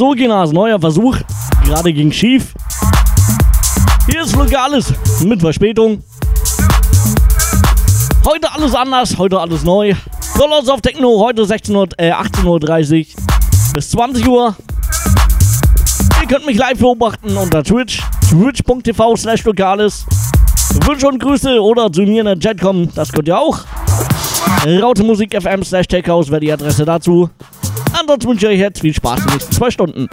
So, Genas, neuer Versuch. Gerade ging schief. Hier ist Lokales mit Verspätung. Heute alles anders, heute alles neu. Colors of Techno, heute 16 Uhr, äh, 18.30 Uhr bis 20 Uhr. Ihr könnt mich live beobachten unter Twitch, twitch.tv slash lokales. Wünsche und Grüße oder zu mir in der Chat kommen, das könnt ihr auch. Raute Musik FM slash Techhouse wäre die Adresse dazu. Ansonsten wünsche ich euch jetzt viel Spaß in den nächsten zwei Stunden.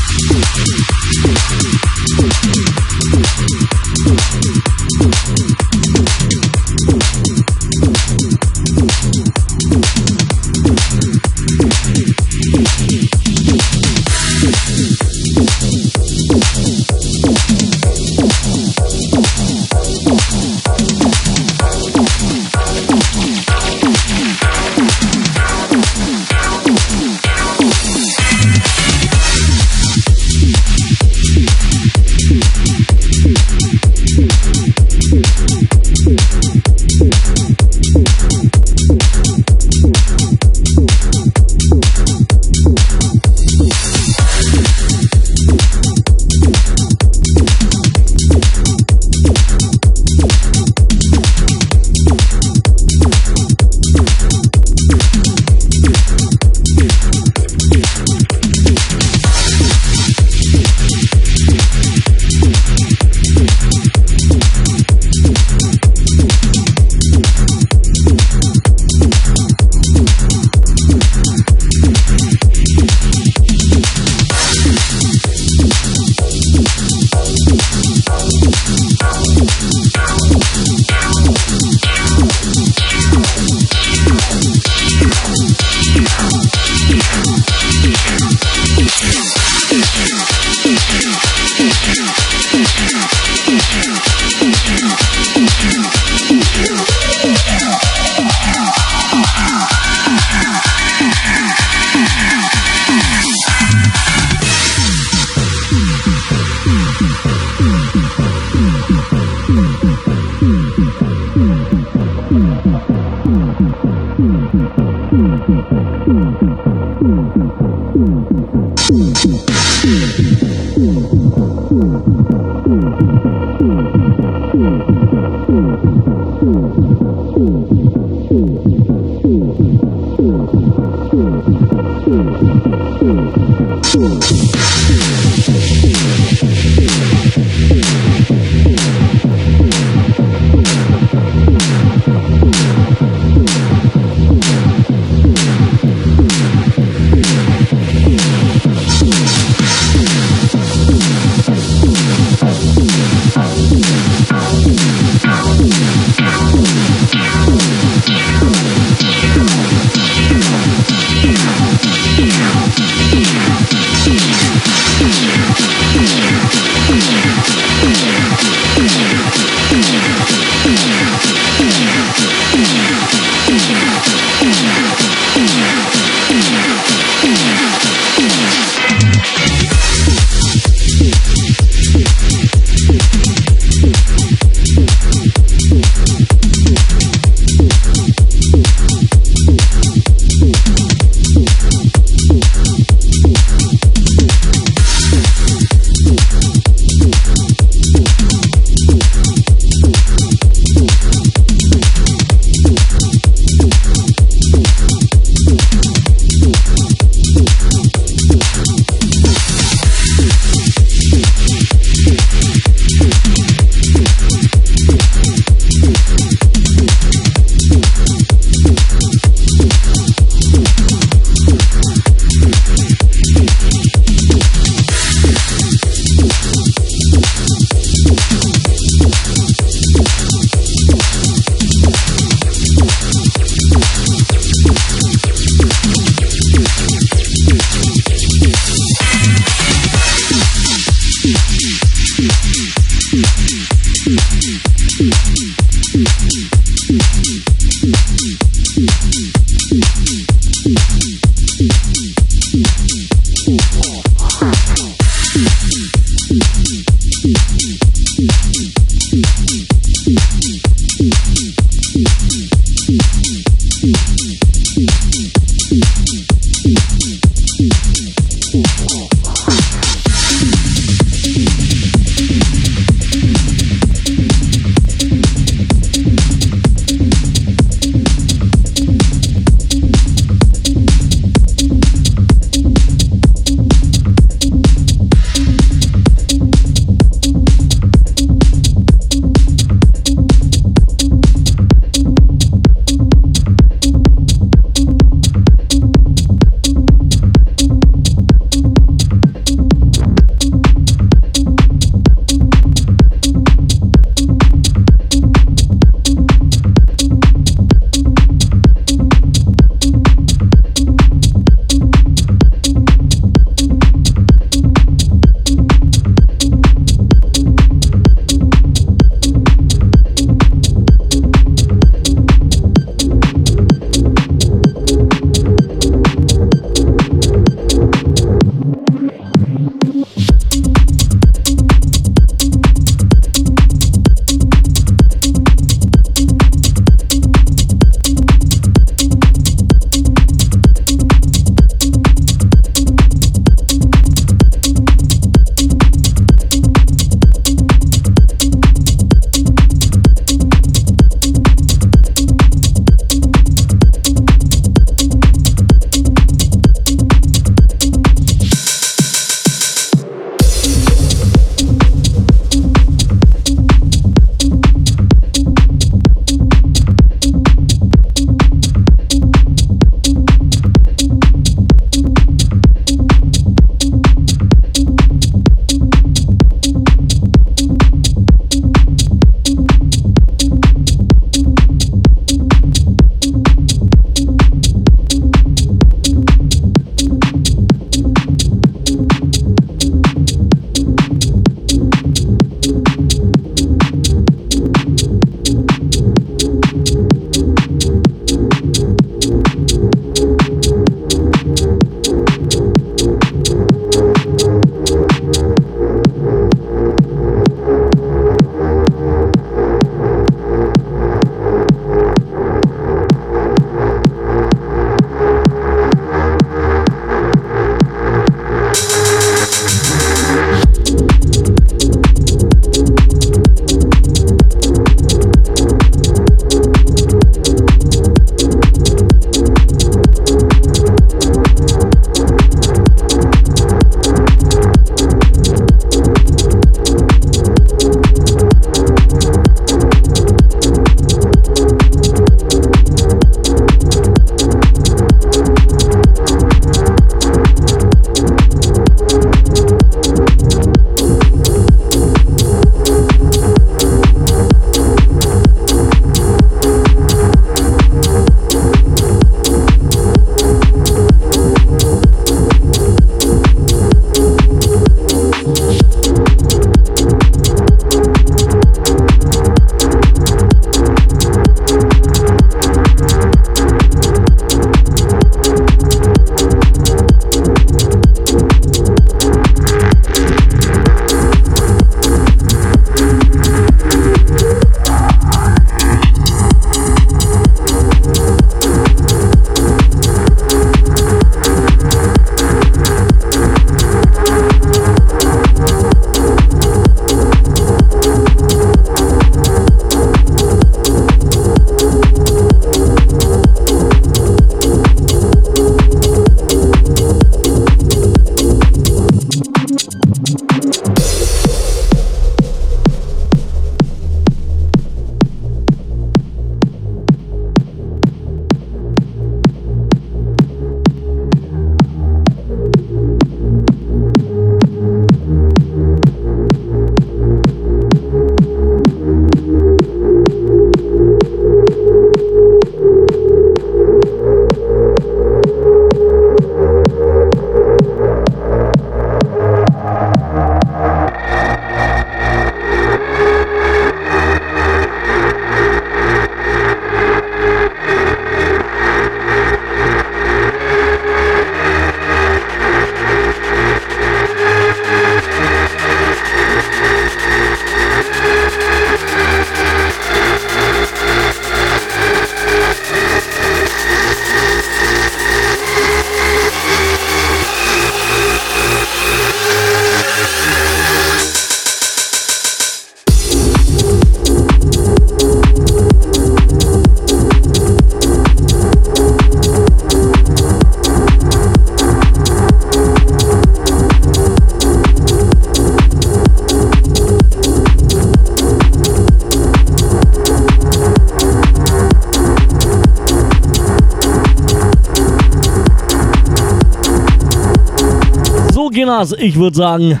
Kinders, ich würde sagen,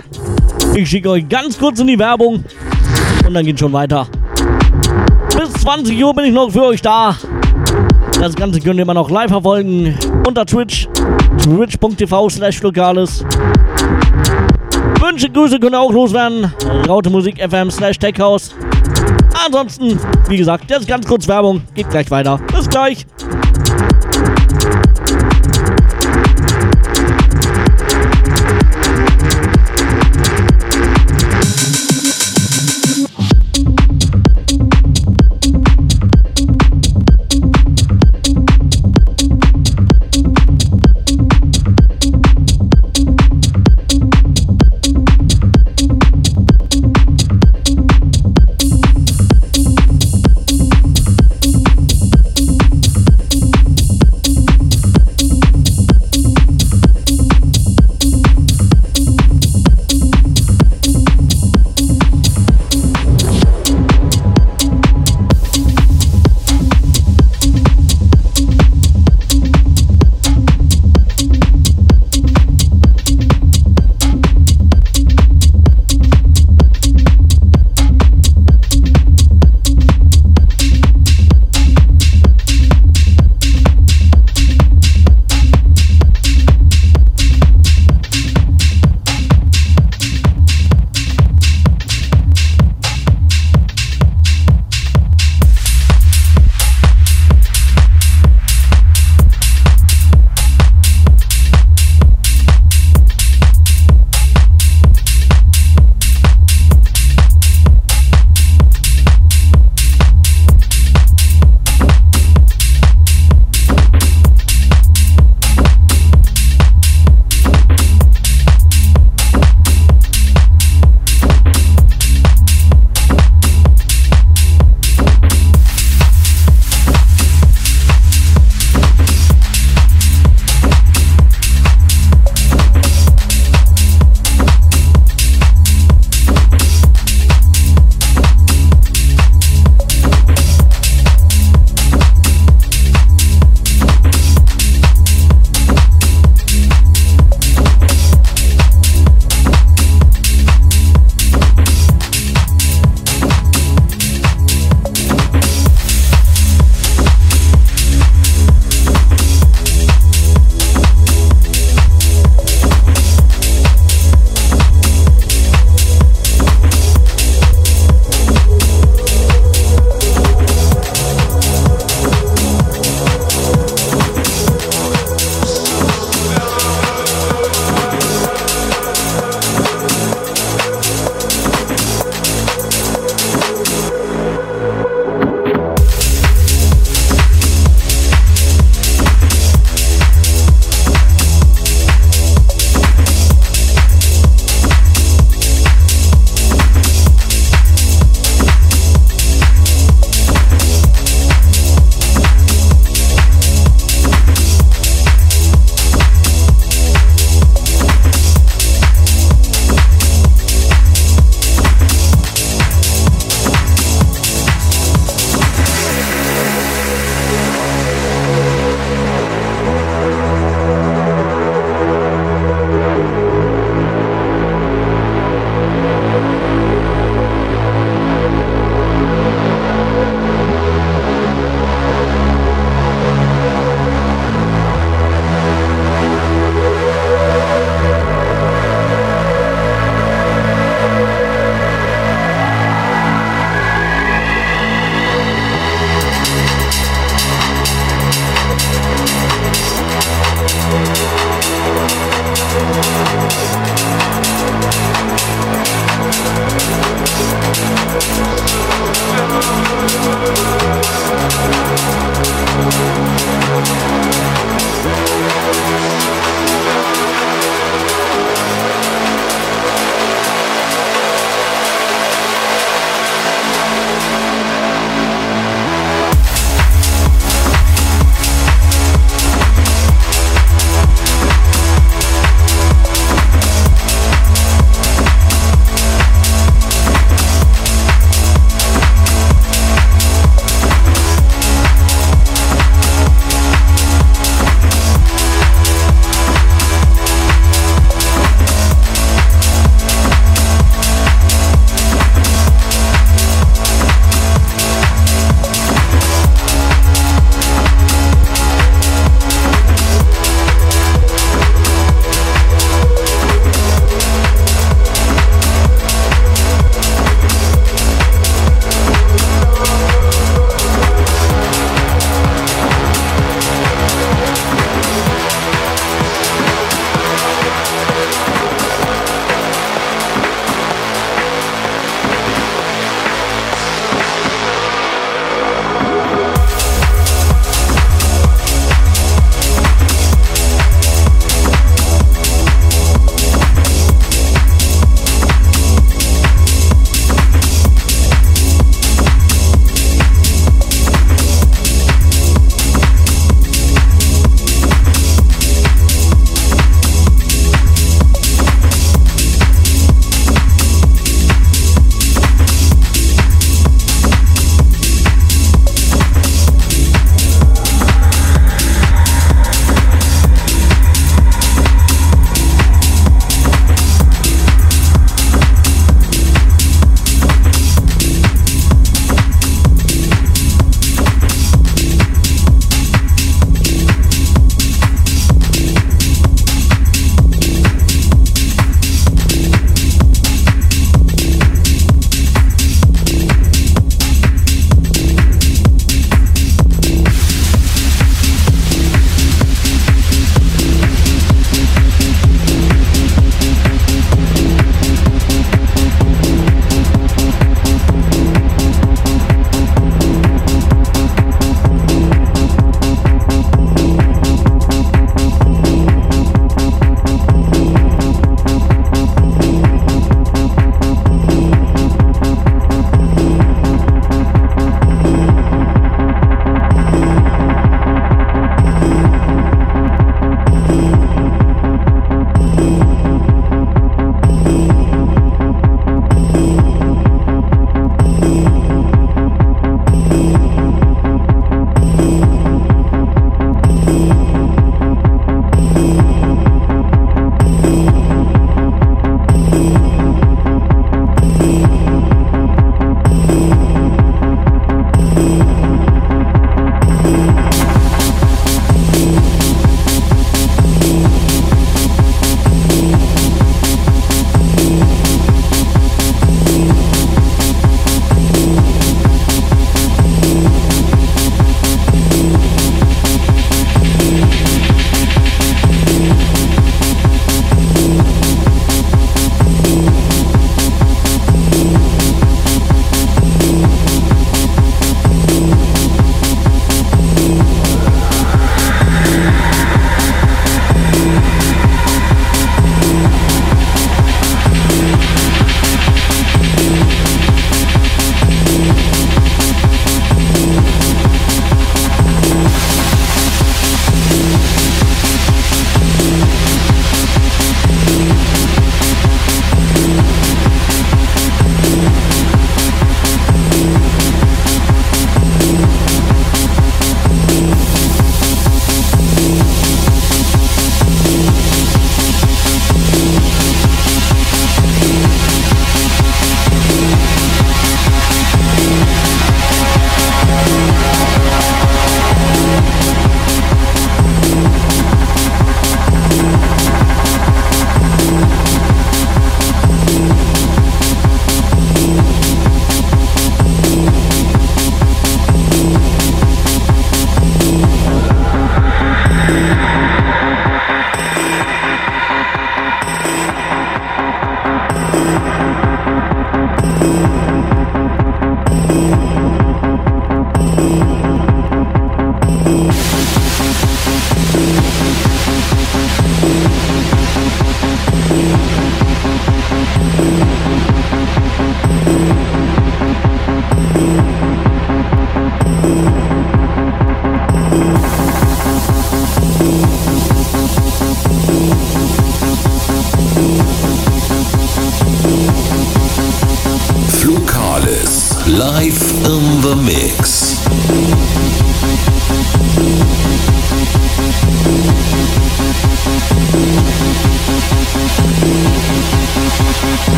ich schicke euch ganz kurz in die Werbung und dann geht schon weiter. Bis 20 Uhr bin ich noch für euch da. Das Ganze könnt ihr immer noch live verfolgen unter Twitch, twitch.tv slash lokales. Wünsche, Grüße könnt ihr auch loswerden. Raute Musik FM slash Techhouse. Ansonsten, wie gesagt, jetzt ganz kurz Werbung. Geht gleich weiter. Bis gleich.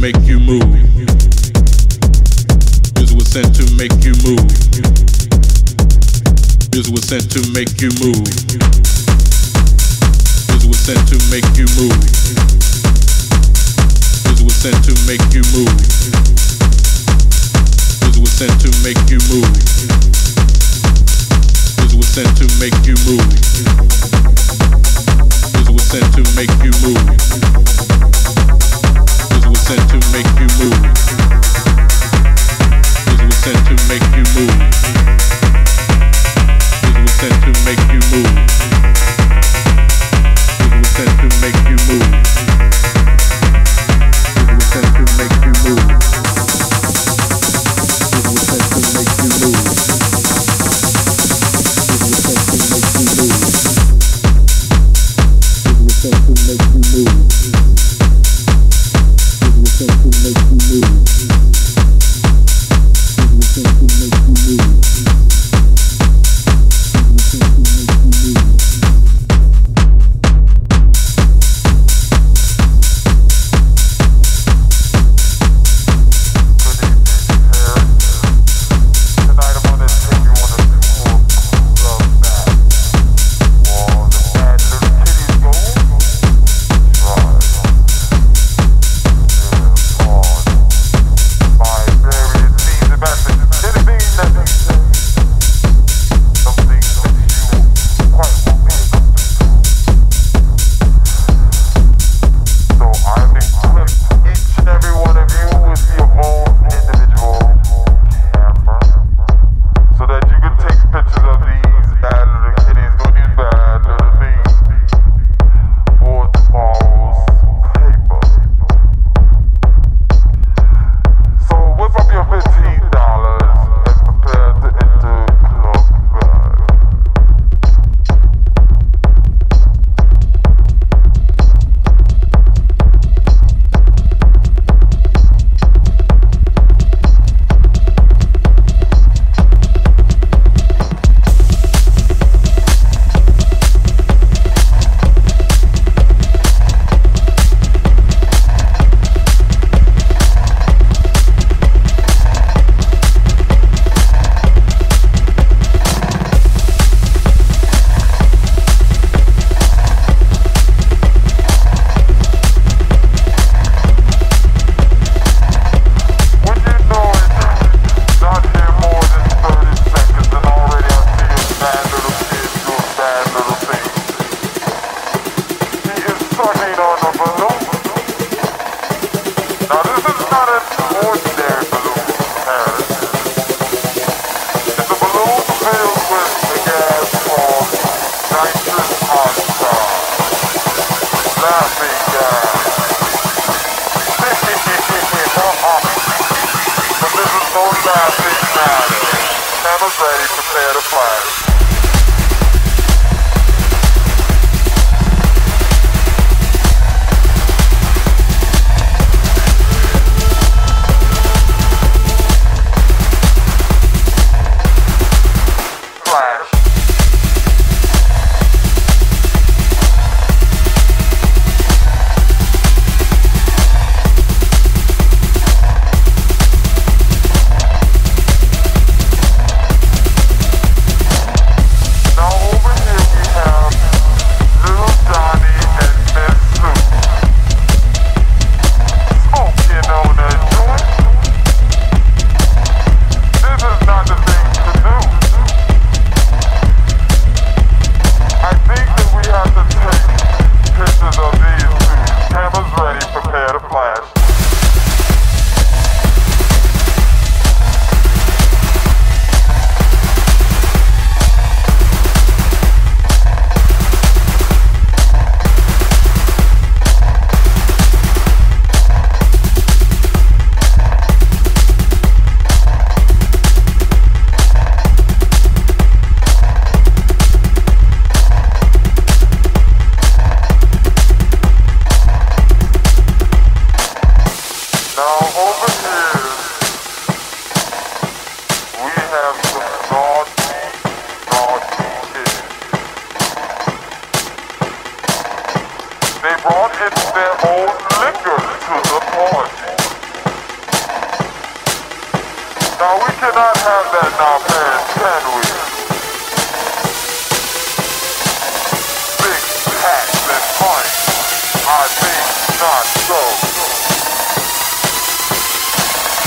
make you move. Music was sent to make you move. Music was sent to make you move. Music was sent to make you move. Music was sent to make you move. Music was sent to make you move. Music was sent to make you move. Music was sent to make you move sent to make you move. Was sent to make you move. Was sent to make you move. Was sent to make you move.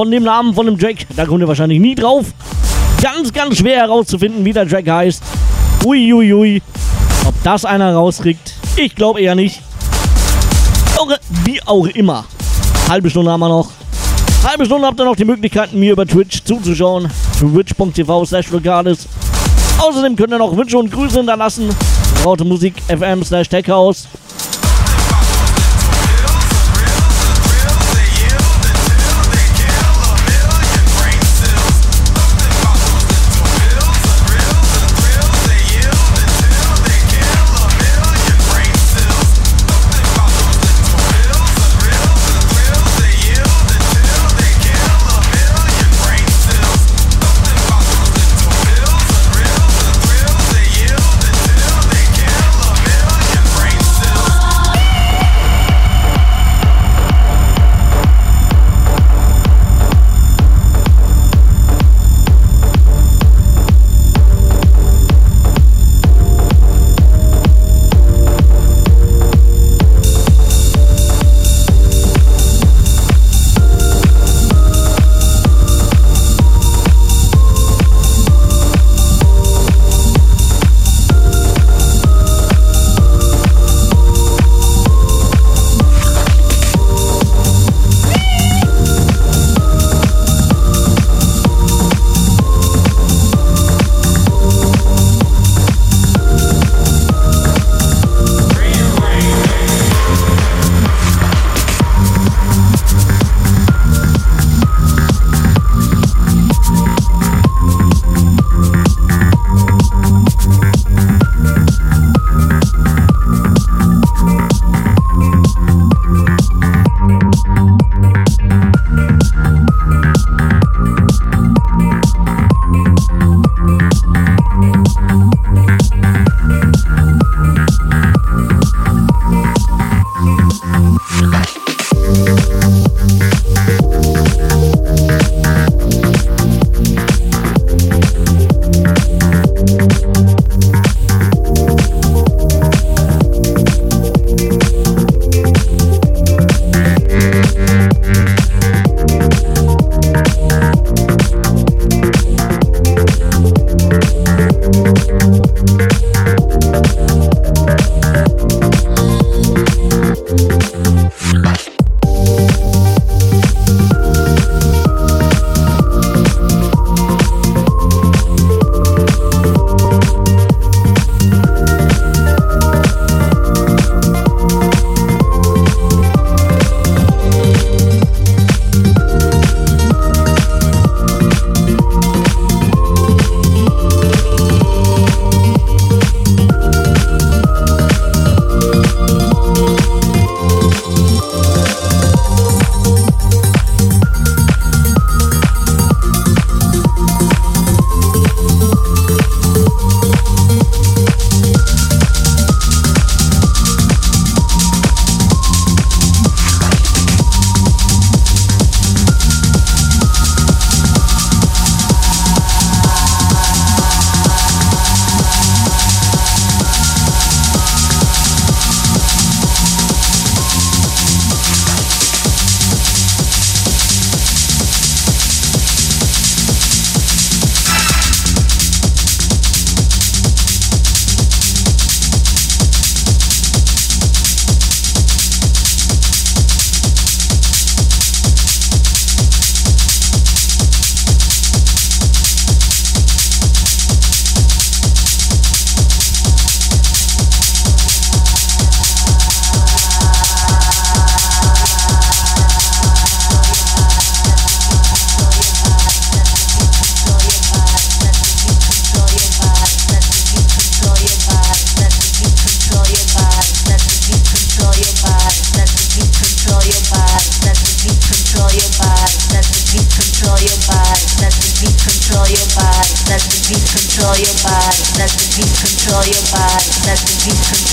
Von dem Namen von dem Track. Da kommt ihr wahrscheinlich nie drauf. Ganz, ganz schwer herauszufinden, wie der Track heißt. Uiuiui. Ui, ui. Ob das einer rauskriegt, ich glaube eher nicht. Wie auch immer. Halbe Stunde haben wir noch. Halbe Stunde habt ihr noch die Möglichkeit, mir über Twitch zuzuschauen. Twitch.tv slash Logales. Außerdem könnt ihr noch Wünsche und Grüße hinterlassen. Raute Musik FM slash Techhouse.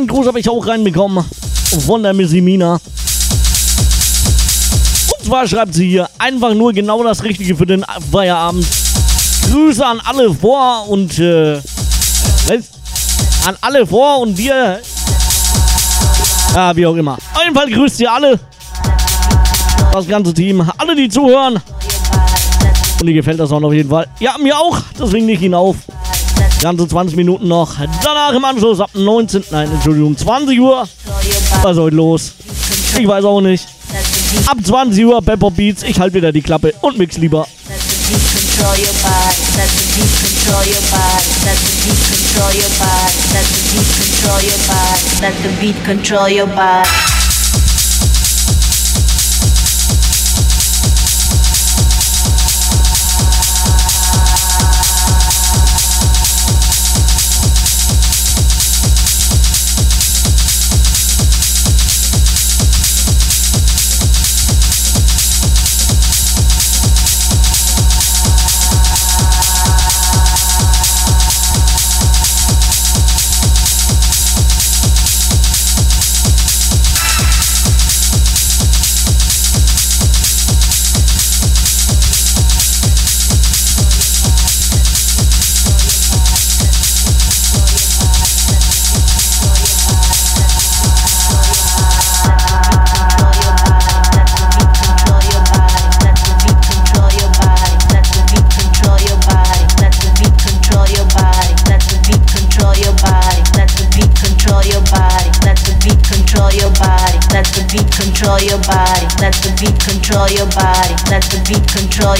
Einen Gruß habe ich auch reinbekommen von der Missy Mina. Und zwar schreibt sie hier einfach nur genau das Richtige für den Feierabend. Grüße an alle vor und äh, an alle vor und wir. Ja, wie auch immer. Auf jeden Fall grüßt ihr alle. Das ganze Team. Alle, die zuhören. Und dir gefällt das auch auf jeden Fall. Ja, mir auch. Deswegen nicht ihn auf. Ganze 20 Minuten noch. Danach im Anschluss ab 19. Nein, Entschuldigung, 20 Uhr. Was heute los? Ich weiß auch nicht. Ab 20 Uhr Pepper Beats. Ich halte wieder die Klappe und mix lieber. Let the beat control your body. Let the beat control your body. Let the beat control your body. Let the beat control your body.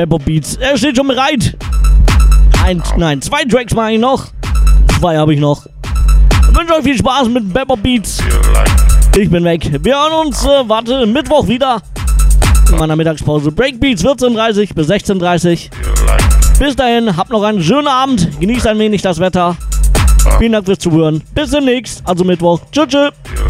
Beppo Beats. Er steht schon bereit. Ein, nein, zwei Tracks mache ich noch. Zwei habe ich noch. Ich wünsche euch viel Spaß mit Beppo Beats. Ich bin weg. Wir hören uns, äh, warte, Mittwoch wieder. In meiner Mittagspause. Breakbeats 14.30 bis 16.30. Bis dahin, habt noch einen schönen Abend. Genießt ein wenig das Wetter. Vielen Dank fürs Zuhören. Bis demnächst, also Mittwoch. Tschüss, tschüss.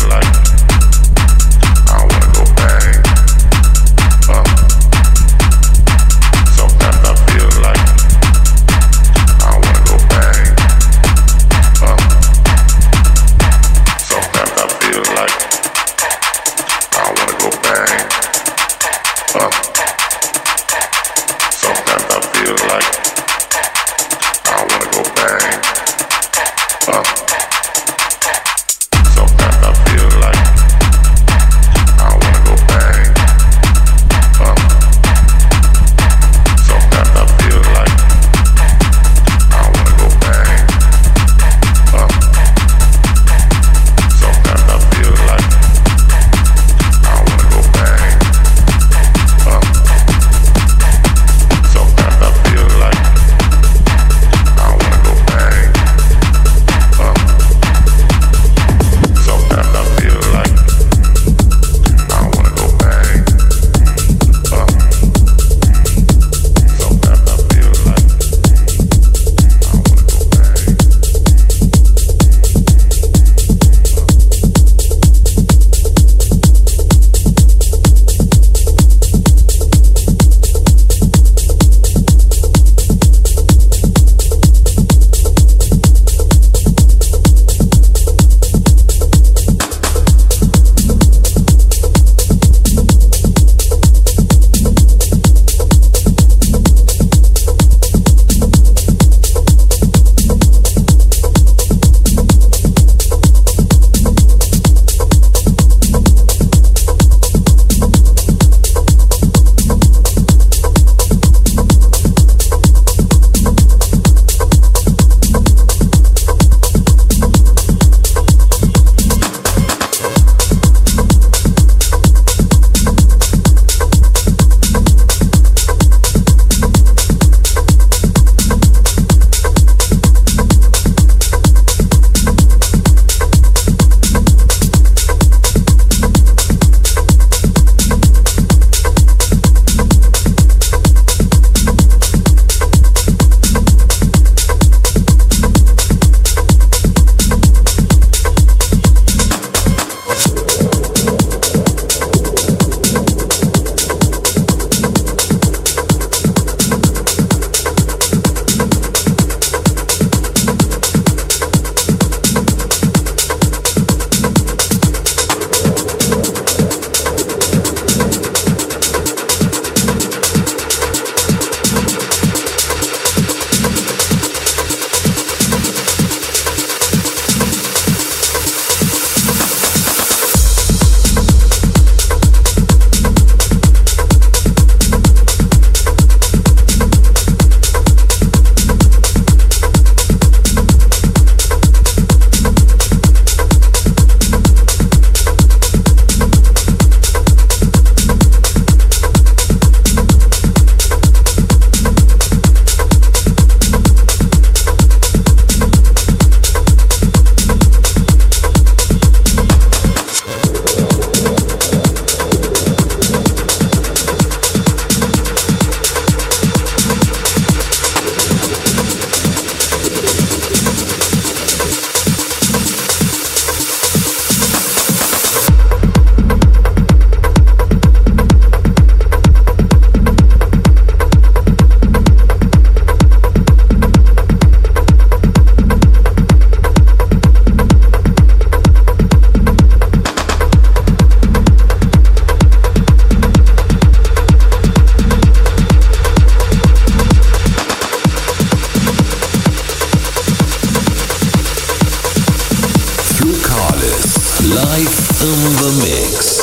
mix.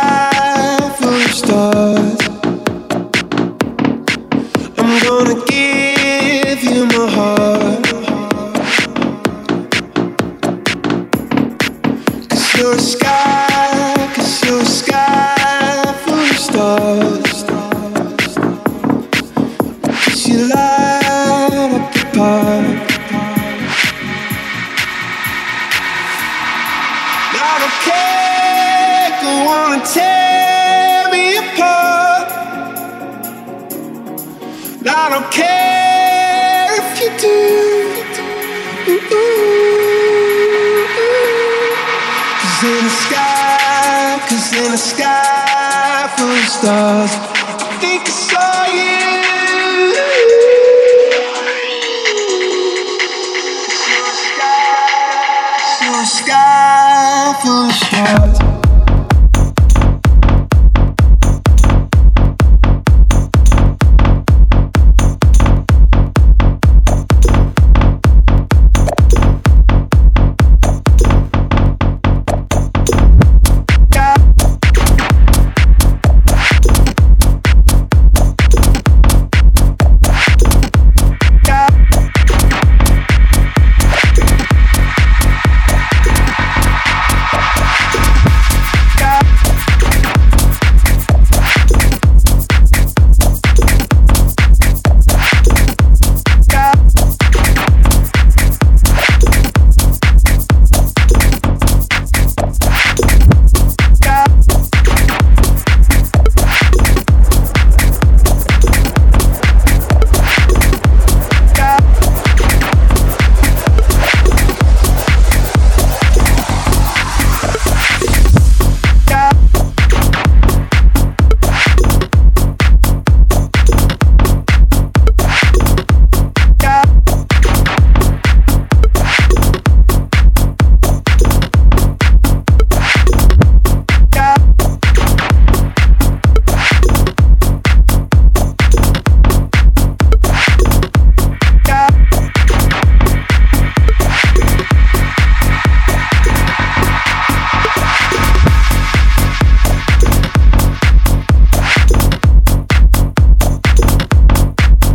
laughing start.